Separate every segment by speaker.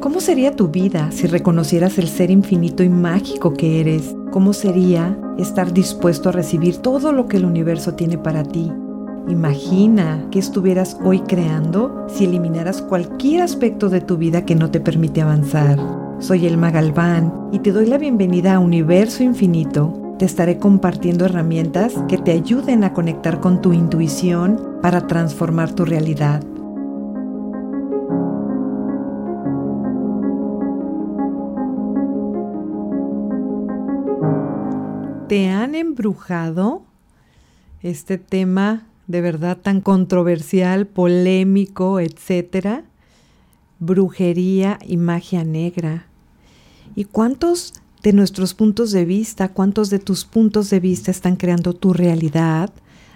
Speaker 1: ¿Cómo sería tu vida si reconocieras el ser infinito y mágico que eres? ¿Cómo sería estar dispuesto a recibir todo lo que el universo tiene para ti? Imagina que estuvieras hoy creando si eliminaras cualquier aspecto de tu vida que no te permite avanzar. Soy Elma Galván y te doy la bienvenida a Universo Infinito. Te estaré compartiendo herramientas que te ayuden a conectar con tu intuición para transformar tu realidad. Embrujado? Este tema de verdad tan controversial, polémico, etcétera. Brujería y magia negra. ¿Y cuántos de nuestros puntos de vista, cuántos de tus puntos de vista están creando tu realidad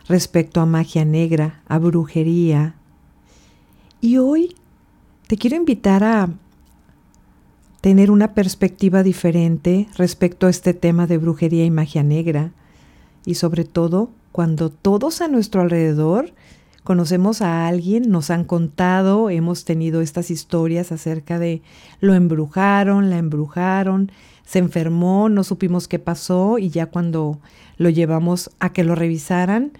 Speaker 1: respecto a magia negra, a brujería? Y hoy te quiero invitar a tener una perspectiva diferente respecto a este tema de brujería y magia negra. Y sobre todo cuando todos a nuestro alrededor conocemos a alguien, nos han contado, hemos tenido estas historias acerca de lo embrujaron, la embrujaron, se enfermó, no supimos qué pasó y ya cuando lo llevamos a que lo revisaran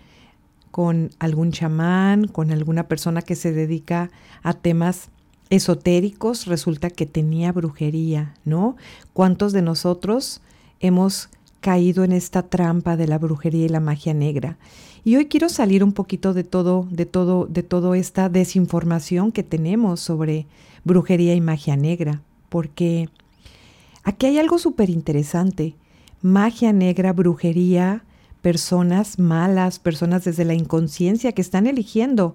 Speaker 1: con algún chamán, con alguna persona que se dedica a temas esotéricos, resulta que tenía brujería, ¿no? ¿Cuántos de nosotros hemos caído en esta trampa de la brujería y la magia negra? Y hoy quiero salir un poquito de todo, de todo, de toda esta desinformación que tenemos sobre brujería y magia negra, porque aquí hay algo súper interesante. Magia negra, brujería, personas malas, personas desde la inconsciencia que están eligiendo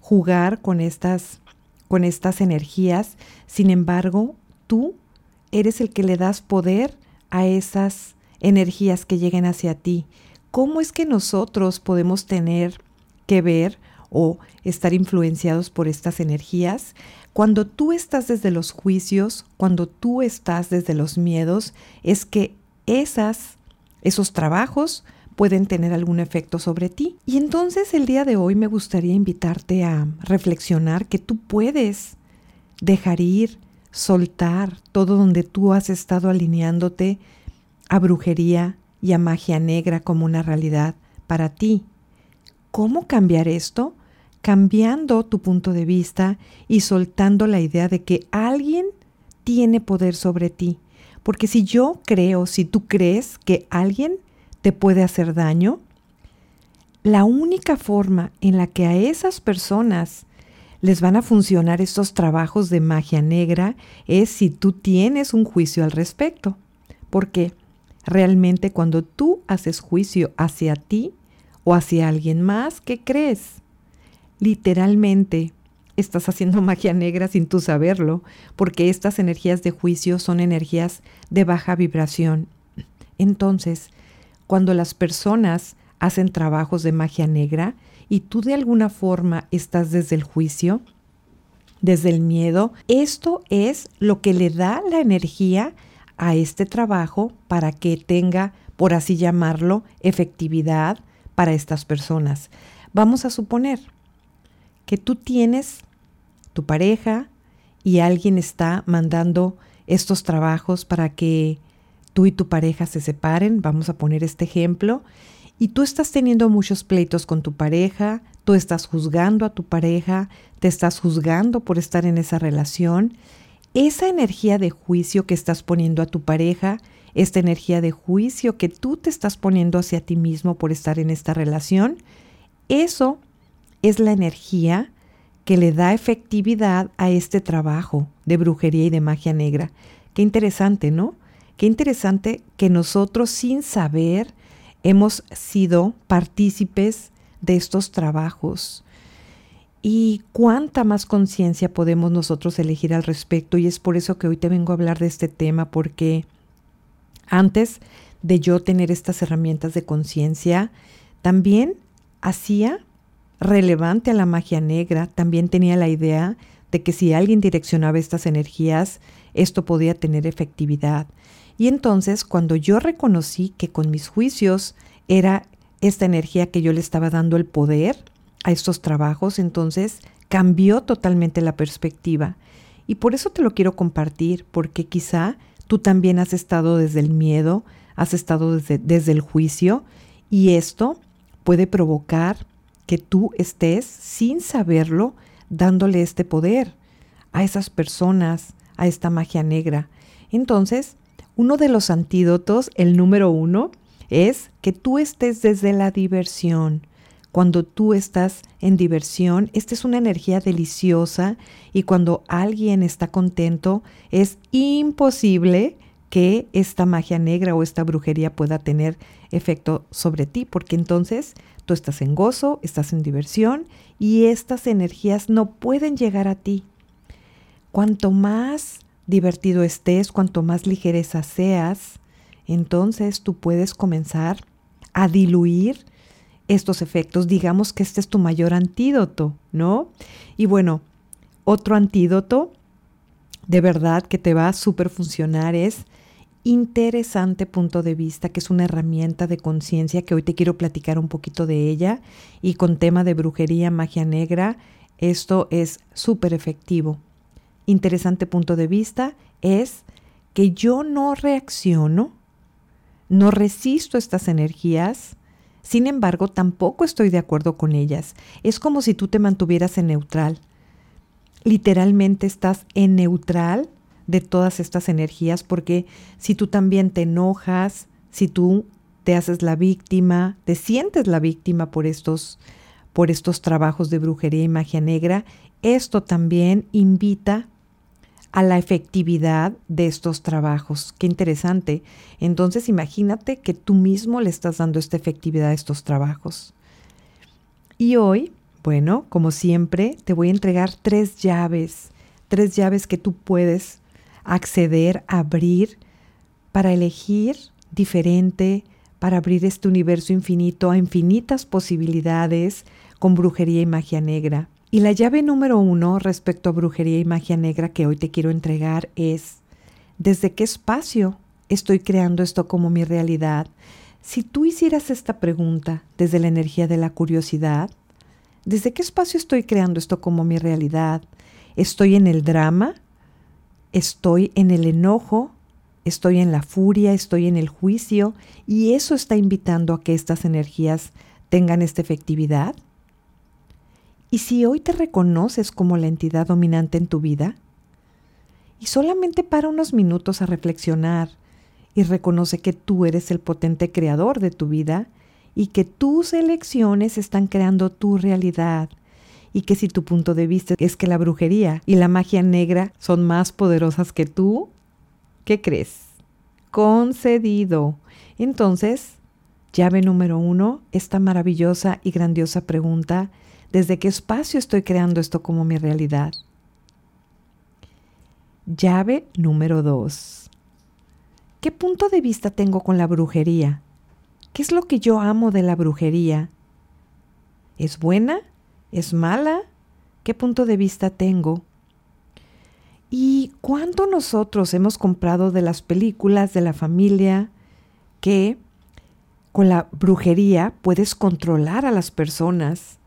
Speaker 1: jugar con estas con estas energías. Sin embargo, tú eres el que le das poder a esas energías que lleguen hacia ti. ¿Cómo es que nosotros podemos tener que ver o estar influenciados por estas energías? Cuando tú estás desde los juicios, cuando tú estás desde los miedos, es que esas, esos trabajos pueden tener algún efecto sobre ti. Y entonces el día de hoy me gustaría invitarte a reflexionar que tú puedes dejar ir, soltar todo donde tú has estado alineándote a brujería y a magia negra como una realidad para ti. ¿Cómo cambiar esto? Cambiando tu punto de vista y soltando la idea de que alguien tiene poder sobre ti. Porque si yo creo, si tú crees que alguien te puede hacer daño, la única forma en la que a esas personas les van a funcionar estos trabajos de magia negra es si tú tienes un juicio al respecto. Porque realmente cuando tú haces juicio hacia ti o hacia alguien más, ¿qué crees? Literalmente estás haciendo magia negra sin tú saberlo, porque estas energías de juicio son energías de baja vibración. Entonces, cuando las personas hacen trabajos de magia negra y tú de alguna forma estás desde el juicio, desde el miedo, esto es lo que le da la energía a este trabajo para que tenga, por así llamarlo, efectividad para estas personas. Vamos a suponer que tú tienes tu pareja y alguien está mandando estos trabajos para que tú y tu pareja se separen, vamos a poner este ejemplo, y tú estás teniendo muchos pleitos con tu pareja, tú estás juzgando a tu pareja, te estás juzgando por estar en esa relación, esa energía de juicio que estás poniendo a tu pareja, esta energía de juicio que tú te estás poniendo hacia ti mismo por estar en esta relación, eso es la energía que le da efectividad a este trabajo de brujería y de magia negra. Qué interesante, ¿no? Qué interesante que nosotros sin saber hemos sido partícipes de estos trabajos y cuánta más conciencia podemos nosotros elegir al respecto. Y es por eso que hoy te vengo a hablar de este tema, porque antes de yo tener estas herramientas de conciencia, también hacía relevante a la magia negra, también tenía la idea de que si alguien direccionaba estas energías, esto podía tener efectividad. Y entonces cuando yo reconocí que con mis juicios era esta energía que yo le estaba dando el poder a estos trabajos, entonces cambió totalmente la perspectiva. Y por eso te lo quiero compartir, porque quizá tú también has estado desde el miedo, has estado desde, desde el juicio, y esto puede provocar que tú estés, sin saberlo, dándole este poder a esas personas, a esta magia negra. Entonces, uno de los antídotos, el número uno, es que tú estés desde la diversión. Cuando tú estás en diversión, esta es una energía deliciosa y cuando alguien está contento, es imposible que esta magia negra o esta brujería pueda tener efecto sobre ti, porque entonces tú estás en gozo, estás en diversión y estas energías no pueden llegar a ti. Cuanto más divertido estés, cuanto más ligereza seas, entonces tú puedes comenzar a diluir estos efectos. Digamos que este es tu mayor antídoto, ¿no? Y bueno, otro antídoto de verdad que te va a súper funcionar es interesante punto de vista, que es una herramienta de conciencia que hoy te quiero platicar un poquito de ella y con tema de brujería, magia negra, esto es súper efectivo. Interesante punto de vista es que yo no reacciono no resisto estas energías, sin embargo tampoco estoy de acuerdo con ellas. Es como si tú te mantuvieras en neutral. Literalmente estás en neutral de todas estas energías porque si tú también te enojas, si tú te haces la víctima, te sientes la víctima por estos por estos trabajos de brujería y magia negra, esto también invita a la efectividad de estos trabajos. Qué interesante. Entonces imagínate que tú mismo le estás dando esta efectividad a estos trabajos. Y hoy, bueno, como siempre, te voy a entregar tres llaves, tres llaves que tú puedes acceder, abrir, para elegir diferente, para abrir este universo infinito a infinitas posibilidades con brujería y magia negra. Y la llave número uno respecto a brujería y magia negra que hoy te quiero entregar es, ¿desde qué espacio estoy creando esto como mi realidad? Si tú hicieras esta pregunta desde la energía de la curiosidad, ¿desde qué espacio estoy creando esto como mi realidad? ¿Estoy en el drama? ¿Estoy en el enojo? ¿Estoy en la furia? ¿Estoy en el juicio? Y eso está invitando a que estas energías tengan esta efectividad. ¿Y si hoy te reconoces como la entidad dominante en tu vida? Y solamente para unos minutos a reflexionar y reconoce que tú eres el potente creador de tu vida y que tus elecciones están creando tu realidad y que si tu punto de vista es que la brujería y la magia negra son más poderosas que tú, ¿qué crees? Concedido. Entonces, llave número uno, esta maravillosa y grandiosa pregunta ¿Desde qué espacio estoy creando esto como mi realidad? Llave número dos. ¿Qué punto de vista tengo con la brujería? ¿Qué es lo que yo amo de la brujería? ¿Es buena? ¿Es mala? ¿Qué punto de vista tengo? ¿Y cuánto nosotros hemos comprado de las películas de la familia que con la brujería puedes controlar a las personas?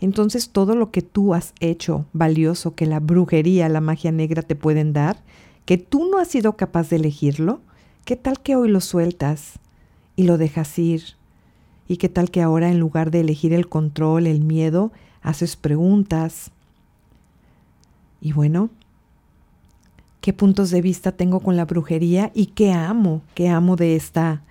Speaker 1: Entonces todo lo que tú has hecho valioso que la brujería, la magia negra te pueden dar, que tú no has sido capaz de elegirlo, ¿qué tal que hoy lo sueltas y lo dejas ir? ¿Y qué tal que ahora en lugar de elegir el control, el miedo, haces preguntas? Y bueno, ¿qué puntos de vista tengo con la brujería y qué amo, qué amo de esta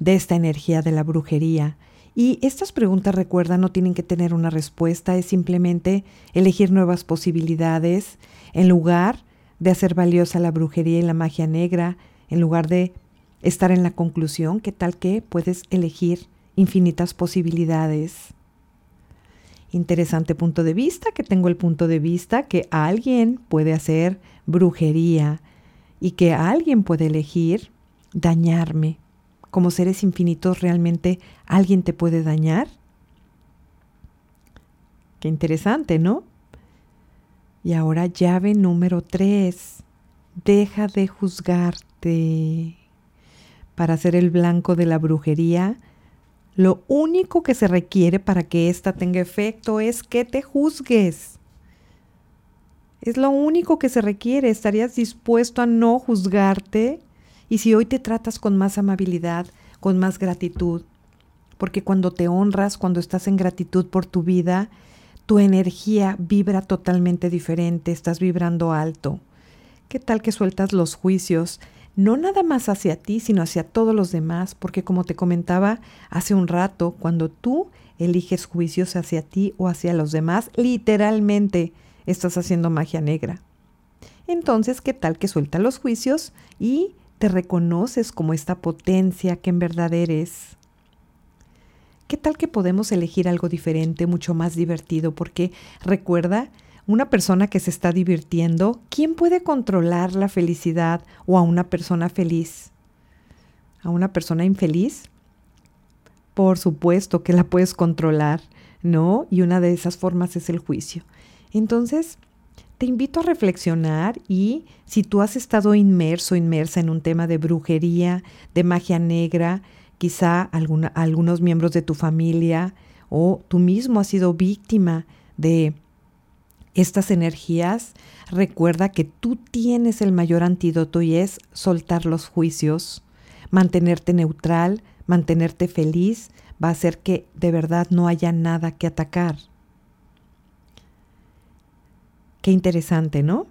Speaker 1: de esta energía de la brujería? Y estas preguntas, recuerda, no tienen que tener una respuesta, es simplemente elegir nuevas posibilidades en lugar de hacer valiosa la brujería y la magia negra, en lugar de estar en la conclusión, que tal que puedes elegir infinitas posibilidades. Interesante punto de vista, que tengo el punto de vista que alguien puede hacer brujería y que alguien puede elegir dañarme como seres infinitos realmente alguien te puede dañar? Qué interesante, ¿no? Y ahora llave número tres. Deja de juzgarte. Para ser el blanco de la brujería, lo único que se requiere para que ésta tenga efecto es que te juzgues. Es lo único que se requiere. ¿Estarías dispuesto a no juzgarte? Y si hoy te tratas con más amabilidad, con más gratitud, porque cuando te honras, cuando estás en gratitud por tu vida, tu energía vibra totalmente diferente, estás vibrando alto. ¿Qué tal que sueltas los juicios? No nada más hacia ti, sino hacia todos los demás, porque como te comentaba hace un rato, cuando tú eliges juicios hacia ti o hacia los demás, literalmente estás haciendo magia negra. Entonces, ¿qué tal que suelta los juicios y te reconoces como esta potencia que en verdad eres? ¿Qué tal que podemos elegir algo diferente, mucho más divertido? Porque recuerda, una persona que se está divirtiendo, ¿quién puede controlar la felicidad o a una persona feliz? ¿A una persona infeliz? Por supuesto que la puedes controlar, ¿no? Y una de esas formas es el juicio. Entonces, te invito a reflexionar y si tú has estado inmerso, inmersa en un tema de brujería, de magia negra, quizá algunos miembros de tu familia o tú mismo has sido víctima de estas energías, recuerda que tú tienes el mayor antídoto y es soltar los juicios, mantenerte neutral, mantenerte feliz, va a hacer que de verdad no haya nada que atacar. Qué interesante, ¿no?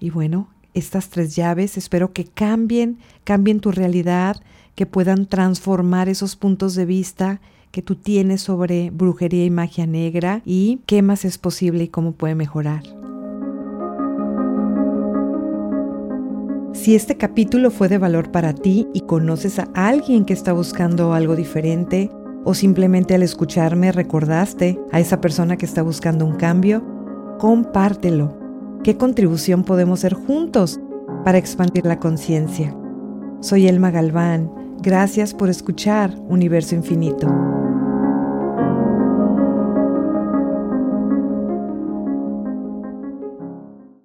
Speaker 1: Y bueno, estas tres llaves espero que cambien, cambien tu realidad, que puedan transformar esos puntos de vista que tú tienes sobre brujería y magia negra y qué más es posible y cómo puede mejorar. Si este capítulo fue de valor para ti y conoces a alguien que está buscando algo diferente, o simplemente al escucharme recordaste a esa persona que está buscando un cambio, compártelo. ¿Qué contribución podemos hacer juntos para expandir la conciencia? Soy Elma Galván. Gracias por escuchar Universo Infinito.